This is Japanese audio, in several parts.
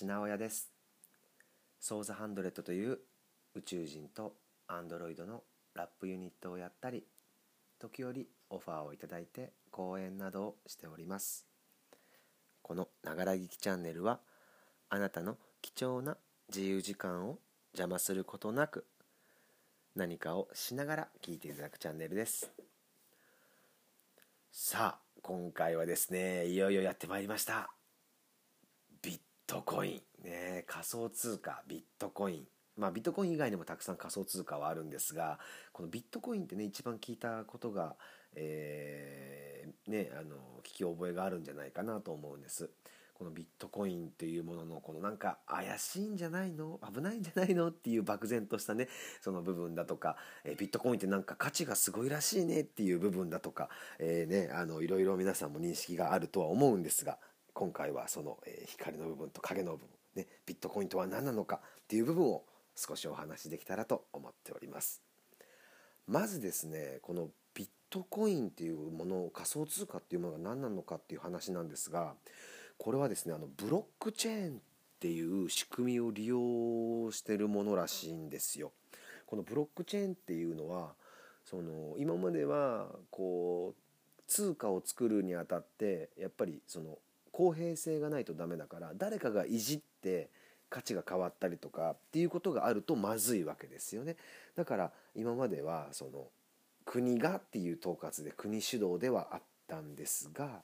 橋直哉です。ソーザハンドレットという宇宙人とアンドロイドのラップユニットをやったり時折オファーをいただいて講演などをしております。このながら聞きチャンネルはあなたの貴重な自由時間を邪魔することなく何かをしながら聞いていただくチャンネルです。さあ今回はですねいよいよやってまいりました。トコイン。ね仮想通貨ビットコイン。まあビットコイン以外にもたくさん仮想通貨はあるんですがこのビットコインってね一番聞いたことが、えー、ねあの聞き覚えがあるんじゃないかなと思うんです。このビットコインっていうもののこのなんか怪しいんじゃないの？危ないんじゃないの？っていう漠然としたねその部分だとか、えビットコインってなんか価値がすごいらしいねっていう部分だとか、えー、ねあのいろいろ皆さんも認識があるとは思うんですが今回はその、え光の部分と影の部分、ね、ビットコインとは何なのかっていう部分を少しお話しできたらと思っております。まずですねこのビットコインっていうもの仮想通貨っていうものが何なのかっていう話なんですがこれはですねあのブロックチェーンっていう仕組みを利用してるものらしいんですよ。このブロックチェーンっていうのはその今まではこう通貨を作るにあたってやっぱりその公平性がないとダメだから誰かがいじって価値が変わったりとかっていうことがあるとまずいわけですよね。だから今まではその国がっていう統括で国主導ではあったんですが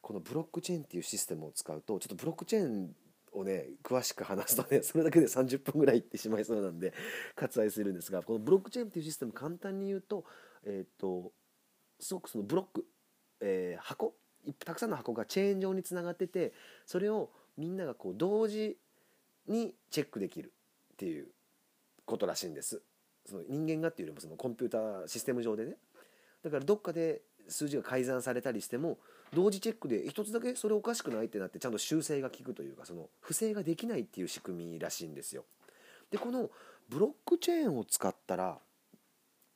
このブロックチェーンっていうシステムを使うとちょっとブロックチェーンをね詳しく話すとねそれだけで30分ぐらいいってしまいそうなんで割愛するんですがこのブロックチェーンっていうシステム簡単に言うとえっ、ー、とすごくそのブロック、えー、箱たくさんの箱がチェーン上につながっててそれをみんながこう同時にチェックできるっていうことらしいんです。その人間がっていうよりもそのコンピューターシステム上でね。だからどっかで数字が改ざんされたりしても同時チェックで一つだけそれおかしくないってなってちゃんと修正が効くというかその不正ができないっていう仕組みらしいんですよ。でこのブロックチェーンを使ったら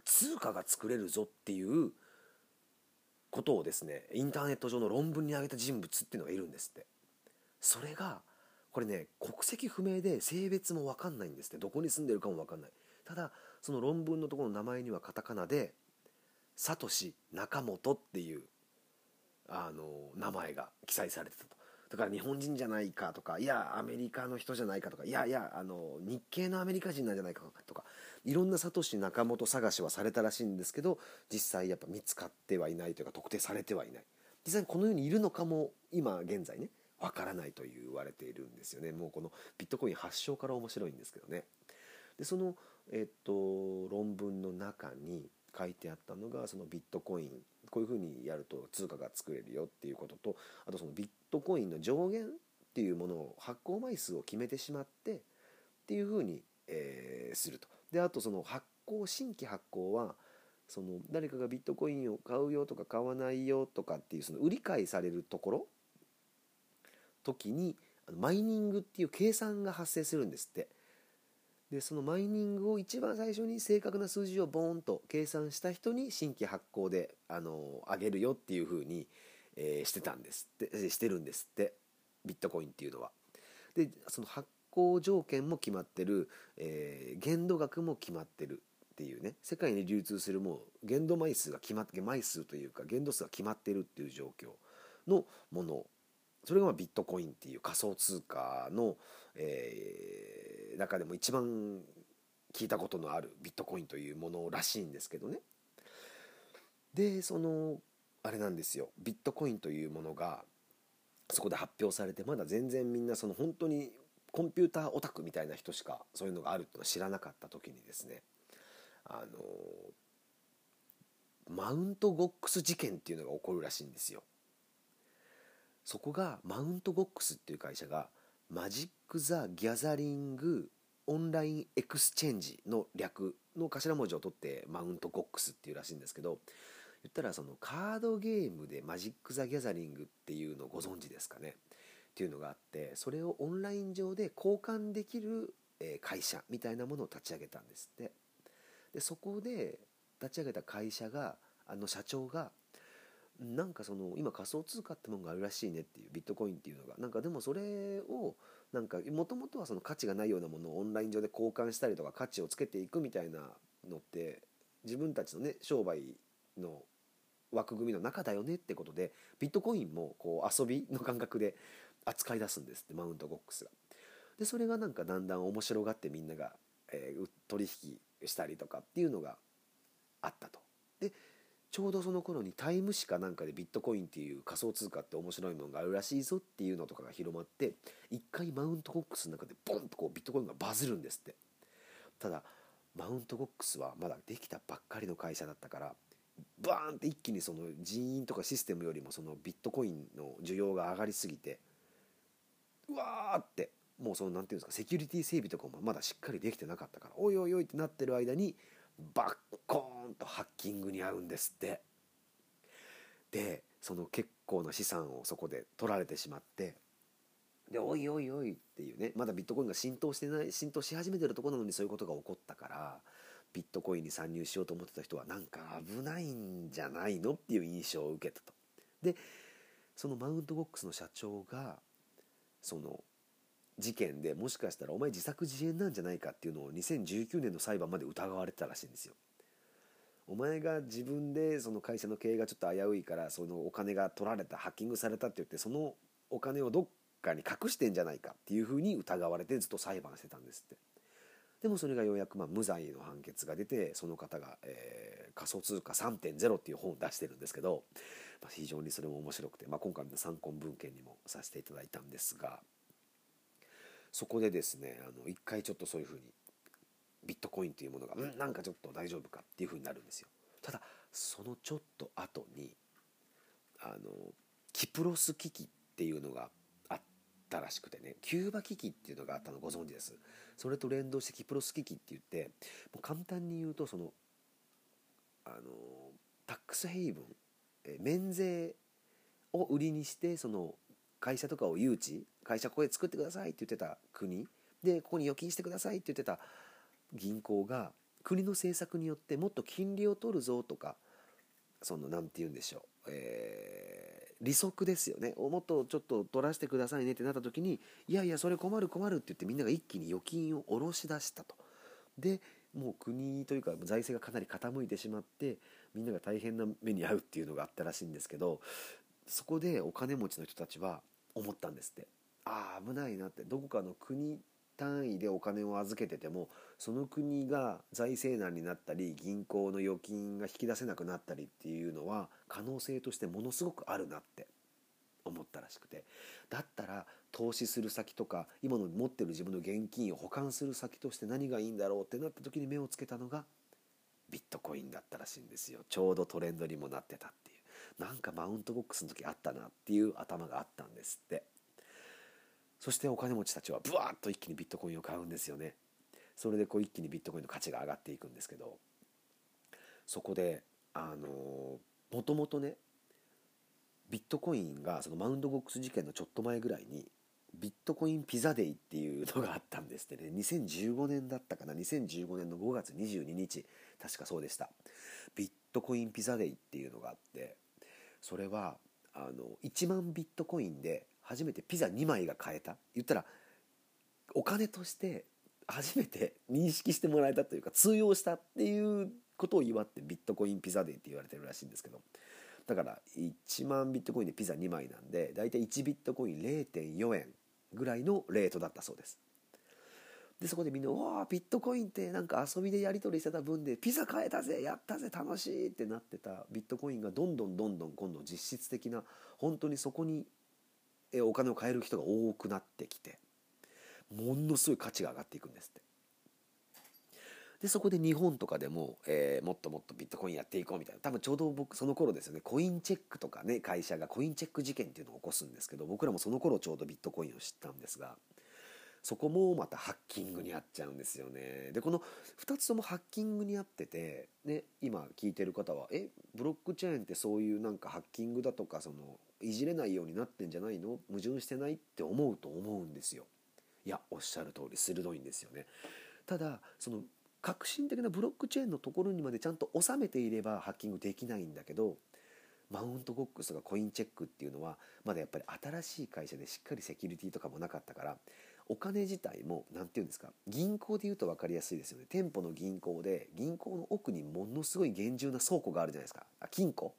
通貨が作れるぞっていうことをですねインターネット上の論文に挙げた人物っていうのがいるんですって。それがこれね国籍不明で性別も分かんないんですって。どこに住んでるかも分かんない。ただその論文のところの名前にはカタカナでサトシ中本っていうあの名前が記載されてたと。だから日本人じゃないかとかいやアメリカの人じゃないかとかいやいやあの日系のアメリカ人なんじゃないかとかいろんなサトシ中本探しはされたらしいんですけど実際やっぱ見つかってはいないというか特定されてはいない。実際この世にいるのかも今現在ねわからないと言われているんですよね。もうこのビットコイン発祥から面白いんですけどね。でその、えっと、論文の中に書いてあったのがそのビットコインこういうふうにやると通貨が作れるよっていうこととあとそのビットコインの上限っていうものを発行枚数を決めてしまってっていうふうに、えー、すると。であとその発行新規発行はその誰かがビットコインを買うよとか買わないよとかっていうその売り買いされるところ時にマイニングっていう計算が発生するんですって。でそのマイニングを一番最初に正確な数字をボーンと計算した人に新規発行であの上げるよっていうふうに、えー、してたんですってしてるんですってビットコインっていうのは。でその発行条件も決まってる、えー、限度額も決まってるっていうね世界に流通するもう限度枚数が決まって枚数というか限度数が決まってるっていう状況のものそれがビットコインっていう仮想通貨の、えー、中でも一番聞いたことのあるビットコインというものらしいんですけどね。でそのあれなんですよ。ビットコインというものがそこで発表されてまだ全然みんなその本当にコンピューターオタクみたいな人しかそういうのがあるってのは知らなかった時にですね。あのマウントゴックス事件っていうのが起こるらしいんですよ。そこがマウントゴックスっていう会社がマジック・ザ・ギャザリング・オンライン・エクスチェンジの略の頭文字を取ってマウントゴックスっていうらしいんですけど言ったらそのカードゲームでマジック・ザ・ギャザリングっていうのをご存知ですかねっていうのがあってそれをオンライン上で交換できる会社みたいなものを立ち上げたんですって。でそこで立ち上げた会社があの社長がなんかその今仮想通貨ってもんがあるらしいねっていうビットコインっていうのがなんかでもそれをなんかもともとはその価値がないようなものをオンライン上で交換したりとか価値をつけていくみたいなのって自分たちのね商売の枠組みの中だよねってことでビットコインもこう遊びの感覚で扱い出すんですってマウントボックスが。でそれがなんかだんだん面白がってみんなが、えー、取引したりとかっていうのがあったと。でちょうどその頃にタイム誌かなんかでビットコインっていう仮想通貨って面白いものがあるらしいぞっていうのとかが広まって一回マウントボックスの中でボンとこうビットコインがバズるんですって。ただマウントボックスはまだできたばっかりの会社だったからバーンって一気にその人員とかシステムよりもそのビットコインの需要が上がりすぎてうわーってもうその何ていうんですかセキュリティ整備とかもまだしっかりできてなかったからおいおいおいってなってる間にバッコーンとハッキングに遭うんですってでその結構な資産をそこで取られてしまってでおいおいおいっていうねまだビットコインが浸透してない浸透し始めてるとこなのにそういうことが起こったからビットコインに参入しようと思ってた人はなんか危ないんじゃないのっていう印象を受けたと。でそのマウントボックスの社長がその事件でもしかしたらお前自作自演なんじゃないかっていうのを2019年の裁判まで疑われてたらしいんですよ。お前が自分でその会社の経営がちょっと危ういからそのお金が取られたハッキングされたって言ってそのお金をどっかに隠してんじゃないかっていうふうに疑われてずっと裁判してたんですってでもそれがようやくまあ無罪の判決が出てその方が、えー、仮想通貨3.0っていう本を出してるんですけど、まあ、非常にそれも面白くて、まあ、今回の参考文献にもさせていただいたんですがそこでですねあの一回ちょっとそういうふうにビットコインというものがうんなんかちょっと大丈夫かっていうふうになるんですよ。ただそのちょっと後にあのキプロス危機っていうのがあったらしくてねキューバ危機っていうのがあったのご存知です？それと連動してキプロス危機って言ってもう簡単に言うとそのあのタックスヘイブン免税を売りにしてその会社とかを誘致会社ここで作ってくださいって言ってた国でここに預金してくださいって言ってた銀行が国の政策によってもっと金利を取るぞとかその何て言うんでしょう、えー、利息ですよねもっとちょっと取らせてくださいねってなった時にいやいやそれ困る困るって言ってみんなが一気に預金を下ろし出したと。でもう国というか財政がかなり傾いてしまってみんなが大変な目に遭うっていうのがあったらしいんですけどそこでお金持ちの人たちは思ったんですって。ああ危ないなって。どこかの国単位でお金を預けててもその国が財政難になったり銀行の預金が引き出せなくなったりっていうのは可能性としてものすごくあるなって。思ったらしくて。だったら投資する先とか今の持ってる自分の現金を保管する先として何がいいんだろうってなった時に目をつけたのがビットコインだったらしいんですよ。ちょうどトレンドにもなってたってなんかマウントボックスの時あったなっていう頭があったんですって。そしてお金持ちたちはブワーッと一気にビットコインを買うんですよね。それでこう一気にビットコインの価値が上がっていくんですけどそこであのもともとねビットコインがそのマウンドボックス事件のちょっと前ぐらいにビットコインピザデイっていうのがあったんですってね。2015年だったかな。2015年の5月22日確かそうでした。ビットコインピザデイっていうのがあってそれはあの1万ビットコインで初めてピザ2枚が買えた。言ったらお金として初めて認識してもらえたというか通用したっていうことを祝ってビットコインピザデーって言われてるらしいんですけど。だから1万ビットコインでピザ2枚なんでだいたい1ビットコイン0.4円ぐらいのレートだったそうです。でそこでみんな「わあビットコインってなんか遊びでやり取りしてた分でピザ買えたぜやったぜ楽しい」ってなってたビットコインがどんどんどんどん今度実質的な本当にそこにお金を買える人が多くなってきて。ものすごい価値が上がっていくんですって。でそこで日本とかでも、えー、もっともっとビットコインやっていこうみたいな。多分ちょうど僕その頃ですよね。コインチェックとかね会社がコインチェック事件っていうのを起こすんですけど僕らもその頃ちょうどビットコインを知ったんですがそこもまたハッキングにあっちゃうんですよね。でこの2つともハッキングにあってて、ね、今聞いてる方はえブロックチェーンってそういうなんかハッキングだとかそのいじれないようになってんじゃないの？矛盾してないって思うと思うんですよ。いやおっしゃる通り鋭いんですよね。ただその革新的なブロックチェーンのところにまでちゃんと収めていればハッキングできないんだけどマウントボックスとかコインチェックっていうのはまだやっぱり新しい会社でしっかりセキュリティとかもなかったからお金自体も何て言うんですか銀行で言うと分かりやすいですよね。店舗の銀行で銀行の奥にものすごい厳重な倉庫があるじゃないですか。あ金庫。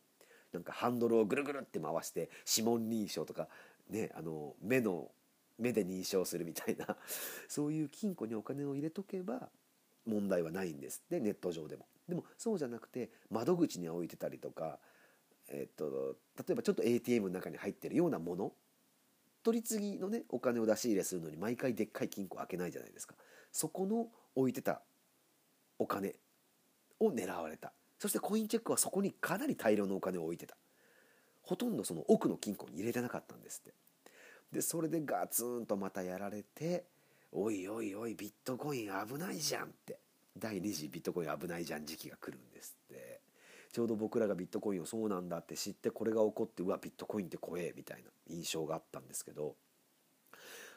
なんかハンドルをぐるぐるって回して指紋認証とかねあの目の目で認証するみたいな。そういう金庫にお金を入れとけば問題はないんです。ってネット上でも。でもそうじゃなくて窓口に置いてたりとか、えっと、例えばちょっと ATM の中に入ってるようなもの取り次ぎのねお金を出し入れするのに毎回でっかい金庫開けないじゃないですか。そこの置いてたお金を狙われた。そしてコインチェックはそこにかなり大量のお金を置いてた。ほとんどその奥の金庫に入れてなかったんですって。でそれでガツンとまたやられておいおいおいビットコイン危ないじゃんって。第2次ビットコイン危ないじゃん時期が来るんですって。ちょうど僕らがビットコインをそうなんだって知ってこれが起こってうわビットコインって怖えみたいな印象があったんですけど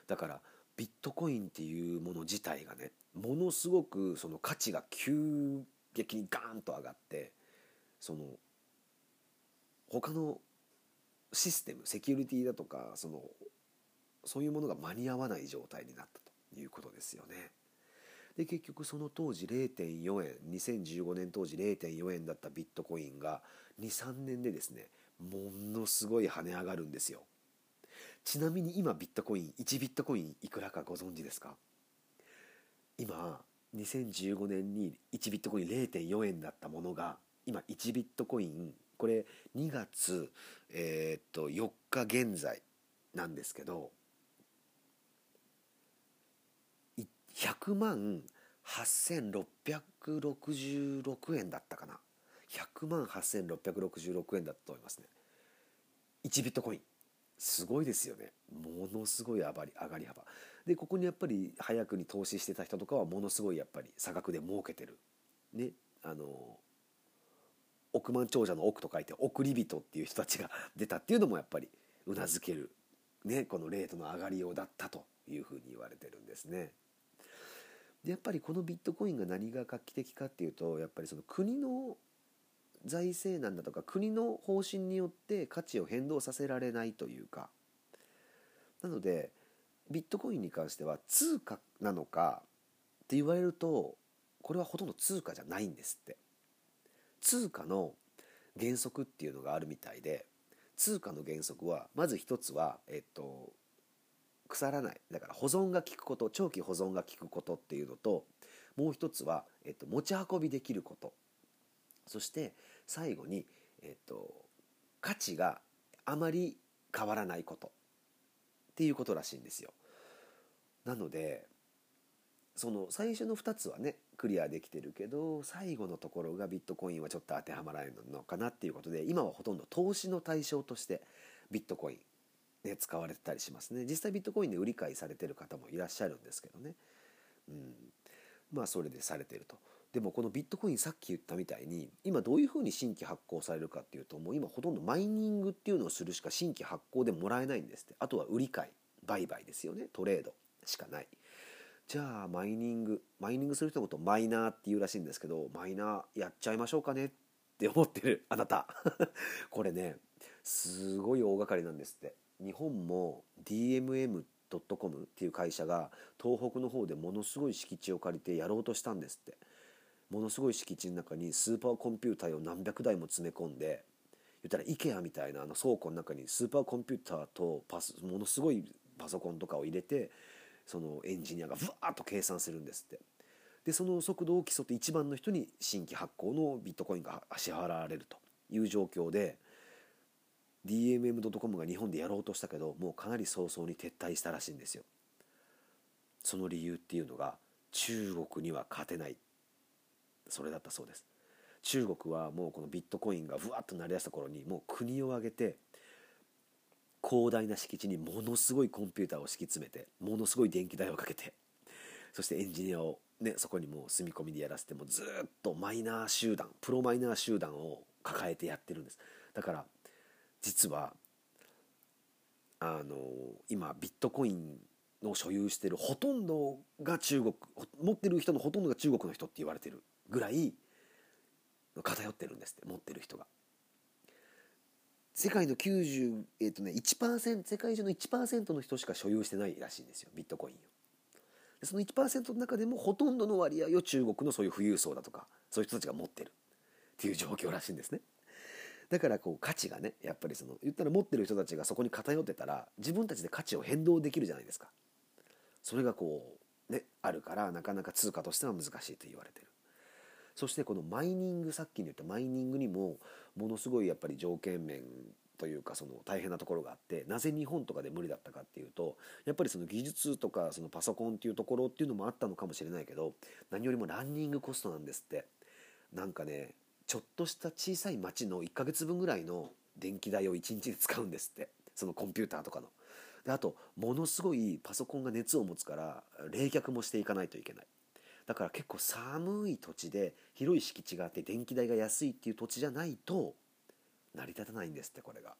だからビットコインっていうもの自体がねものすごくその価値が急激にガーンと上がってその他のシステムセキュリティだとかそのそういうものが間に合わない状態になったということですよね。で結局その当時0.4円2015年当時0.4円だったビットコインが23年でですねものすごい跳ね上がるんですよ。ちなみに今ビットコイン1ビットコインいくらかご存知ですか？今2015年に1ビットコイン0.4円だったものが今1ビットコインこれ2月、えー、っと4日現在なんですけど100万8666円だったかな。100万8666円だったと思いますね。1ビットコイン。すごいですよね。ものすごい上がり上がり幅。でここにやっぱり早くに投資してた人とかはものすごいやっぱり差額で儲けてる。ね。あの億万長者の億と書いて億り人っていう人たちが出たっていうのもやっぱりうなずける。ね。このレートの上がりようだったというふうに言われてるんですね。でやっぱりこのビットコインが何が画期的かっていうとやっぱりその国の財政難だとか国の方針によって価値を変動させられないというか。なのでビットコインに関しては通貨なのかって言われるとこれはほとんど通貨じゃないんですって。通貨の原則っていうのがあるみたいで通貨の原則はまず一つはえっと腐らない。だから保存が効くこと長期保存が効くことっていうのともう一つは、えっと、持ち運びできること。そして最後に、えっと、価値があまり変わらないこと。っていうことらしいんですよ。なのでその最初の2つはねクリアできてるけど最後のところがビットコインはちょっと当てはまらないのかなっていうことで今はほとんど投資の対象としてビットコインね、使われてたりしますね。実際ビットコインで売り買いされてる方もいらっしゃるんですけどね、うん、まあそれでされてると。でもこのビットコインさっき言ったみたいに今どういうふうに新規発行されるかっていうともう今ほとんどマイニングっていうのをするしか新規発行でもらえないんですって。あとは売り買い売買ですよね。トレードしかない。じゃあマイニングマイニングする人のことマイナーっていうらしいんですけどマイナーやっちゃいましょうかねって思ってるあなた。これねすごい大掛かりなんですって。日本も DMM.com っていう会社が東北の方でものすごい敷地を借りてやろうとしたんですって。ものすごい敷地の中にスーパーコンピューターを何百台も詰め込んで言ったら IKEA みたいなあの倉庫の中にスーパーコンピューターとパスものすごいパソコンとかを入れてそのエンジニアがブワーッと計算するんですって。でその速度を競って一番の人に新規発行のビットコインが支払われるという状況で DMM.com が日本でやろうとしたけどもうかなり早々に撤退したらしいんですよ。その理由っていうのが中国には勝てない。それだったそうです。中国はもうこのビットコインがふわっとなりだした頃にもう国を挙げて広大な敷地にものすごいコンピューターを敷き詰めてものすごい電気代をかけてそしてエンジニアをねそこにもう住み込みでやらせてもずっとマイナー集団プロマイナー集団を抱えてやってるんです。だから実はあの今ビットコインの所有してるほとんどが中国持ってる人のほとんどが中国の人って言われてるぐらい偏ってるんですって持ってる人が。世界の90、えっ、とね、1%、世界中の1%の人しか所有してないらしいんですよ、ビットコインを。その1%の中でもほとんどの割合を中国のそういう富裕層だとか、そういう人たちが持ってるっていう状況らしいんですね。だからこう価値がね、やっぱりその、言ったら持ってる人たちがそこに偏ってたら、自分たちで価値を変動できるじゃないですか。それがこう、ね、あるから、なかなか通貨としては難しいと言われてる。そしてこのマイニングさっきに言ったマイニングにもものすごいやっぱり条件面というかその大変なところがあってなぜ日本とかで無理だったかっていうとやっぱりその技術とかそのパソコンっていうところっていうのもあったのかもしれないけど何よりもランニングコストなんですってなんかねちょっとした小さい町の1ヶ月分ぐらいの電気代を1日で使うんですって。そのコンピューターとかの。であとものすごいパソコンが熱を持つから冷却もしていかないといけない。だから結構寒い土地で広い敷地があって電気代が安いっていう土地じゃないと成り立たないんですってこれが。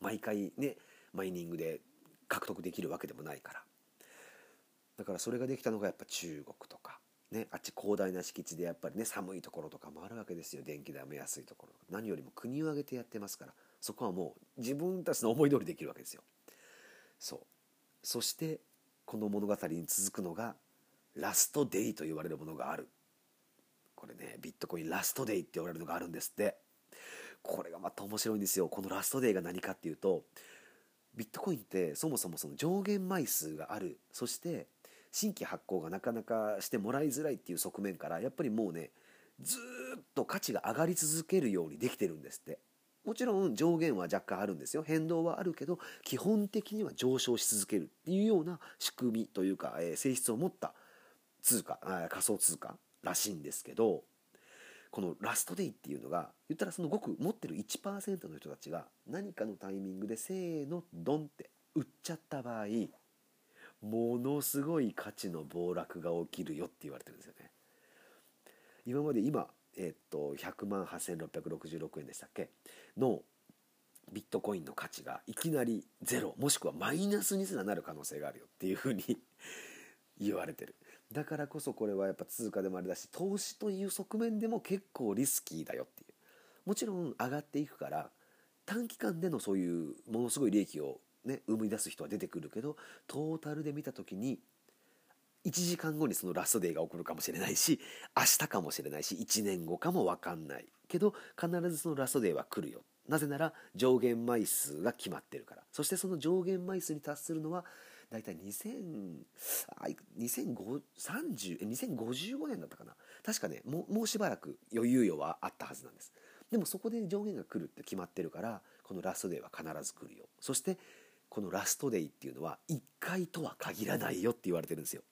毎回ねマイニングで獲得できるわけでもないから。だからそれができたのがやっぱ中国とか。ねあっち広大な敷地でやっぱりね寒いところとかもあるわけですよ。電気代も安いところ何よりも国を挙げてやってますから。そこはもう自分たちの思い通りできるわけですよ。そう。そしてこの物語に続くのがラストデイと言われるものがある。これねビットコインラストデイって言われるのがあるんですって。これがまた面白いんですよ。このラストデーが何かっていうとビットコインってそもそもその上限枚数がある。そして新規発行がなかなかしてもらいづらいっていう側面からやっぱりもうねずっと価値が上がり続けるようにできてるんですって。もちろん上限は若干あるんですよ。変動はあるけど基本的には上昇し続けるっていうような仕組みというか、えー、性質を持った通貨仮想通貨らしいんですけどこのラストデイっていうのが言ったらそのごく持ってる1%の人たちが何かのタイミングでせーのドンって売っちゃった場合ものすごい価値の暴落が起きるよって言われてるんですよね。今まで今、えっと100万8666円でしたっけ？のビットコインの価値がいきなりゼロもしくはマイナスにすらなる可能性があるよっていうふうに 言われてる。だからこそこれはやっぱ通貨でもあれだし投資という側面でも結構リスキーだよっていう。もちろん上がっていくから短期間でのそういうものすごい利益をね生み出す人は出てくるけどトータルで見た時に1時間後にそのラストデーが起こるかもしれないし明日かもしれないし1年後かも分かんない。けど必ずそのラストデーは来るよ。なぜなら上限枚数が決まってるから。そしてその上限枚数に達するのは大体2000あ2050 2055年だったかな。確かねももうしばらく余裕余はあったはずなんです。でもそこで上限が来るって決まってるからこのラストデーは必ず来るよ。そしてこのラストデイっていうのは1回とは限らないよって言われてるんですよ。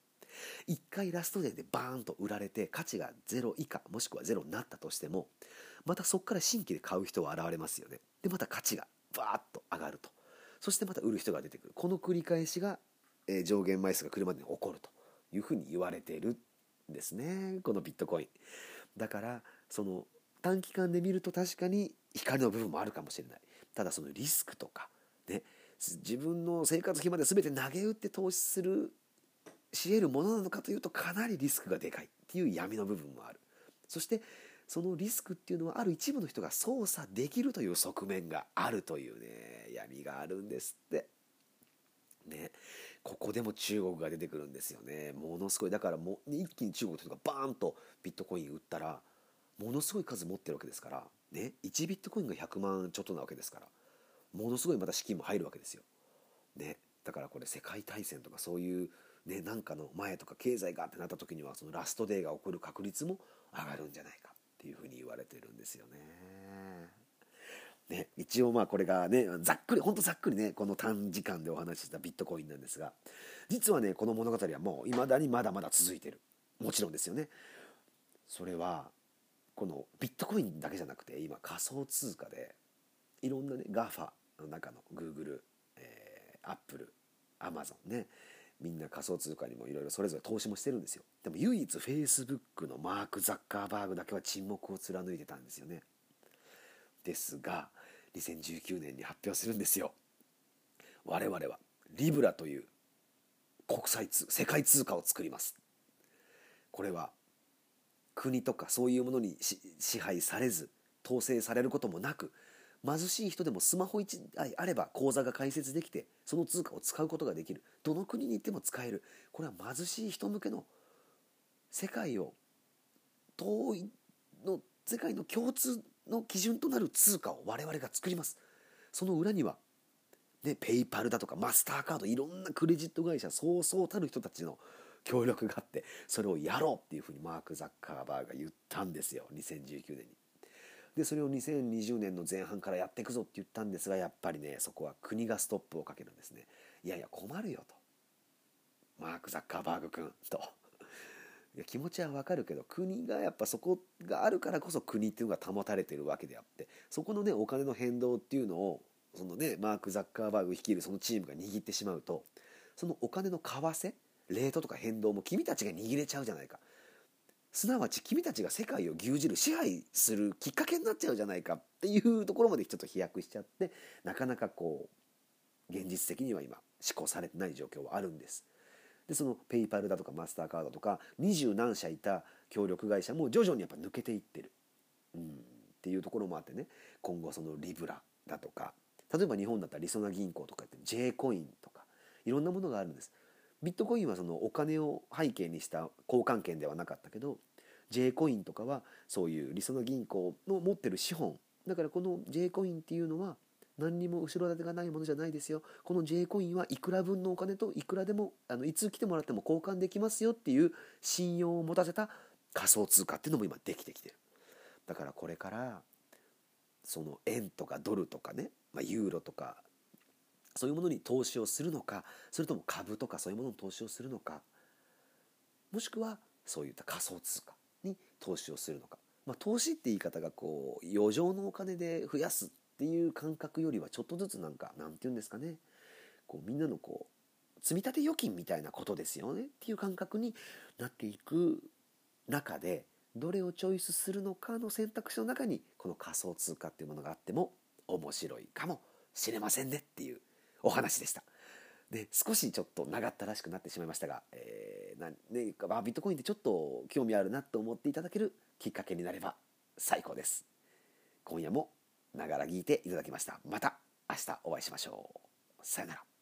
1回ラストデーでバーンと売られて価値が0以下もしくは0になったとしてもまたそこから新規で買う人は現れますよね。でまた価値がバーッと上がると。そしてまた売る人が出てくる。この繰り返しがえ上限枚数が来るまでに起こると。いうふうに言われているんですね。このビットコイン。だからその短期間で見ると確かに光の部分もあるかもしれない。ただそのリスクとかね。自分の生活費まで全て投げ打って投資するし得るものなのかというとかなりリスクがでかいっていう闇の部分もある。そしてそのリスクっていうのはある一部の人が操作できるという側面があるというね闇があるんですって。ね。ここでも中国が出てくるんですよね。ものすごい。だからもう一気に中国とかバーンとビットコイン売ったらものすごい数持ってるわけですから。ね。1ビットコインが100万ちょっとなわけですから。ものすごいまた資金も入るわけですよ。ねだからこれ世界大戦とかそういうねなんかの前とか経済がってなった時にはそのラストデーが起こる確率も上がるんじゃないかっていうふうに言われてるんですよね。ね、一応まあこれがねざっくりほんとざっくりねこの短時間でお話ししたビットコインなんですが実はねこの物語はもういまだにまだまだ続いてるもちろんですよねそれはこのビットコインだけじゃなくて今仮想通貨でいろんなね GAFA の中の Google、えー、Apple、Amazon ね。みんな仮想通貨にもいろいろそれぞれ投資もしてるんですよ。でも唯一 Facebook のマーク・ザッカーバーグだけは沈黙を貫いてたんですよね。ですが2019年に発表するんですよ。我々はリブラという国際通世界通貨を作ります。これは国とかそういうものに支配されず統制されることもなく貧しい人でもスマホ1台あれば口座が開設できてその通貨を使うことができる。どの国に行っても使える。これは貧しい人向けの世界を遠いの世界の共通の基準となる通貨を我々が作ります。その裏にはねペイパルだとかマスターカードいろんなクレジット会社そうそうたる人たちの協力があってそれをやろうっていうふうにマーク・ザッカーバーが言ったんですよ。2019年に。でそれを2020年の前半からやっていくぞって言ったんですがやっぱりねそこは国がストップをかけるんですね。いやいや困るよと。マーク・ザッカーバーグ君と。いや気持ちはわかるけど国がやっぱそこがあるからこそ国っていうのが保たれてるわけであってそこのねお金の変動っていうのをそのねマーク・ザッカーバーグ率いるそのチームが握ってしまうとそのお金の為替レートとか変動も君たちが握れちゃうじゃないか。すなわち君たちが世界を牛耳る支配するきっかけになっちゃうじゃないかっていうところまでちょっと飛躍しちゃってなかなかこう現実的には今施行されてない状況はあるんです。でそのペイパルだとかマスターカードとか二十何社いた協力会社も徐々にやっぱ抜けていってる、うん、っていうところもあってね。今後そのリブラだとか例えば日本だったらりそな銀行とかって J コインとかいろんなものがあるんです。ビットコインはそのお金を背景にした交換権ではなかったけど J コインとかはそういうりそな銀行の持ってる資本。だからこの J コインっていうのは何にも後ろ盾がないものじゃないですよ。この J コインはいくら分のお金といくらでもあのいつ来てもらっても交換できますよっていう信用を持たせた仮想通貨っていうのも今できてきてる。だからこれからその円とかドルとかね、まあ、ユーロとかそういうものに投資をするのかそれとも株とかそういうものに投資をするのかもしくはそういった仮想通貨に投資をするのか、まあ、投資って言い方がこう余剰のお金で増やすっていう感覚よりはちょっとずつなんかなんて言うんですかね。こうみんなのこう積立預金みたいなことですよね。っていう感覚になっていく中でどれをチョイスするのかの選択肢の中にこの仮想通貨っていうものがあっても面白いかもしれませんねっていうお話でした。で少しちょっと長ったらしくなってしまいましたが、えーなね、ビットコインってちょっと興味あるなと思っていただけるきっかけになれば最高です。今夜もながら聞いていただきました。また明日お会いしましょう。さよなら。